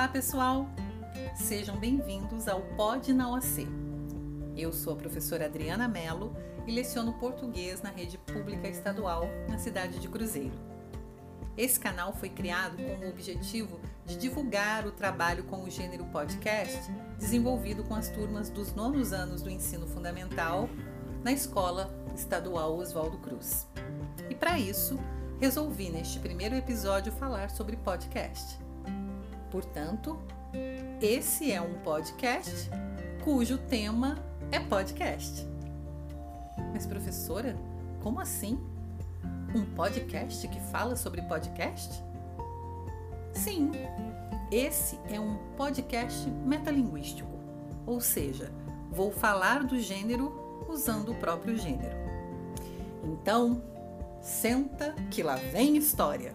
Olá, pessoal! Sejam bem-vindos ao Pod na OAC. Eu sou a professora Adriana Mello e leciono português na rede pública estadual na cidade de Cruzeiro. Esse canal foi criado com o objetivo de divulgar o trabalho com o gênero podcast desenvolvido com as turmas dos nonos anos do ensino fundamental na Escola Estadual Oswaldo Cruz. E para isso, resolvi neste primeiro episódio falar sobre podcast. Portanto, esse é um podcast cujo tema é podcast. Mas, professora, como assim? Um podcast que fala sobre podcast? Sim, esse é um podcast metalinguístico, ou seja, vou falar do gênero usando o próprio gênero. Então, senta que lá vem história.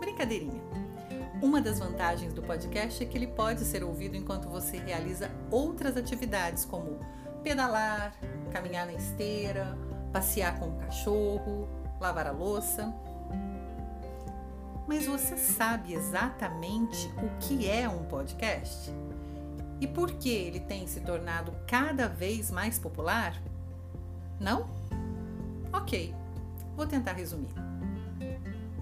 Brincadeirinha. Uma das vantagens do podcast é que ele pode ser ouvido enquanto você realiza outras atividades, como pedalar, caminhar na esteira, passear com o cachorro, lavar a louça. Mas você sabe exatamente o que é um podcast? E por que ele tem se tornado cada vez mais popular? Não? Ok, vou tentar resumir.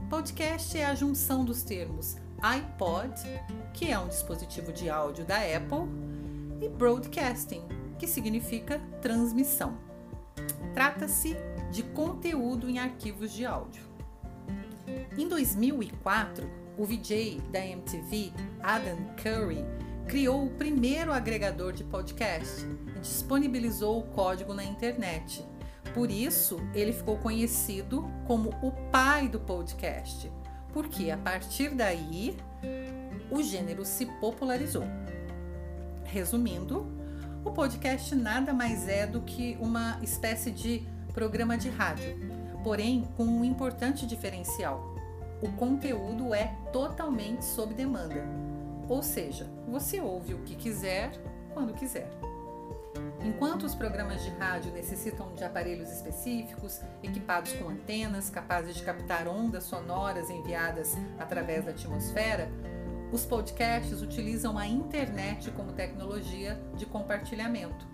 Podcast é a junção dos termos iPod, que é um dispositivo de áudio da Apple, e broadcasting, que significa transmissão. Trata-se de conteúdo em arquivos de áudio. Em 2004, o VJ da MTV, Adam Curry, criou o primeiro agregador de podcast e disponibilizou o código na internet. Por isso, ele ficou conhecido como o pai do podcast, porque a partir daí o gênero se popularizou. Resumindo, o podcast nada mais é do que uma espécie de programa de rádio, porém com um importante diferencial. O conteúdo é totalmente sob demanda, ou seja, você ouve o que quiser, quando quiser. Enquanto os programas de rádio necessitam de aparelhos específicos, equipados com antenas capazes de captar ondas sonoras enviadas através da atmosfera, os podcasts utilizam a internet como tecnologia de compartilhamento,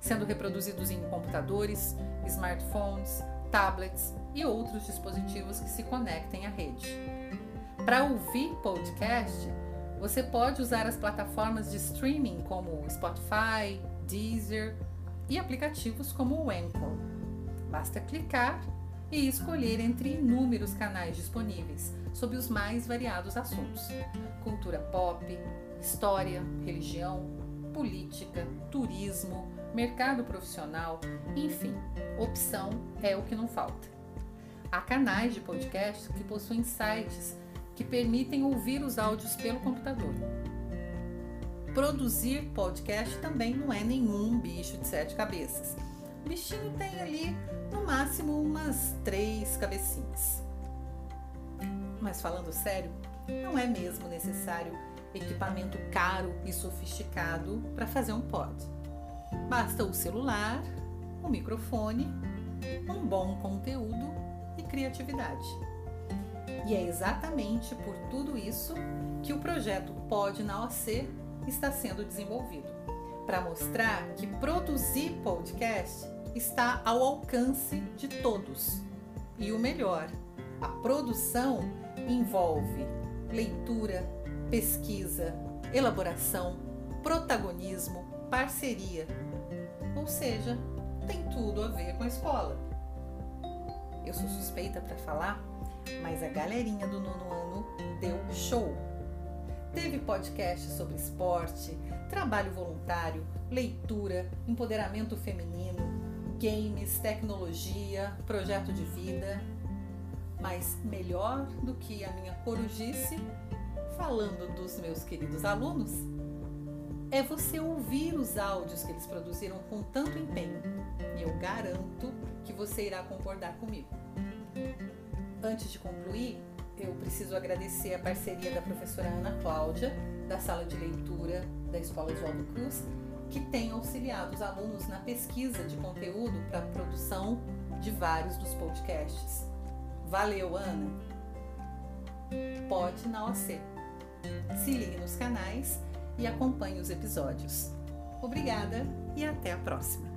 sendo reproduzidos em computadores, smartphones, tablets e outros dispositivos que se conectem à rede. Para ouvir podcast, você pode usar as plataformas de streaming como Spotify, Deezer e aplicativos como o Anchor. Basta clicar e escolher entre inúmeros canais disponíveis sobre os mais variados assuntos: cultura pop, história, religião, política, turismo, mercado profissional, enfim, opção é o que não falta. Há canais de podcast que possuem sites que permitem ouvir os áudios pelo computador produzir podcast também não é nenhum bicho de sete cabeças. O bichinho tem ali no máximo umas três cabecinhas. Mas falando sério, não é mesmo necessário equipamento caro e sofisticado para fazer um pod. Basta o celular, o microfone, um bom conteúdo e criatividade. E é exatamente por tudo isso que o projeto Pod na OC está sendo desenvolvido para mostrar que produzir podcast está ao alcance de todos. E o melhor, a produção envolve leitura, pesquisa, elaboração, protagonismo, parceria. Ou seja, tem tudo a ver com a escola. Eu sou suspeita para falar, mas a galerinha do nono ano deu show Teve podcast sobre esporte, trabalho voluntário, leitura, empoderamento feminino, games, tecnologia, projeto de vida. Mas melhor do que a minha corujice, falando dos meus queridos alunos, é você ouvir os áudios que eles produziram com tanto empenho. E eu garanto que você irá concordar comigo. Antes de concluir, eu preciso agradecer a parceria da professora Ana Cláudia, da sala de leitura da Escola Oswaldo Cruz, que tem auxiliado os alunos na pesquisa de conteúdo para a produção de vários dos podcasts. Valeu, Ana! Pode na OC. Se ligue nos canais e acompanhe os episódios. Obrigada e até a próxima!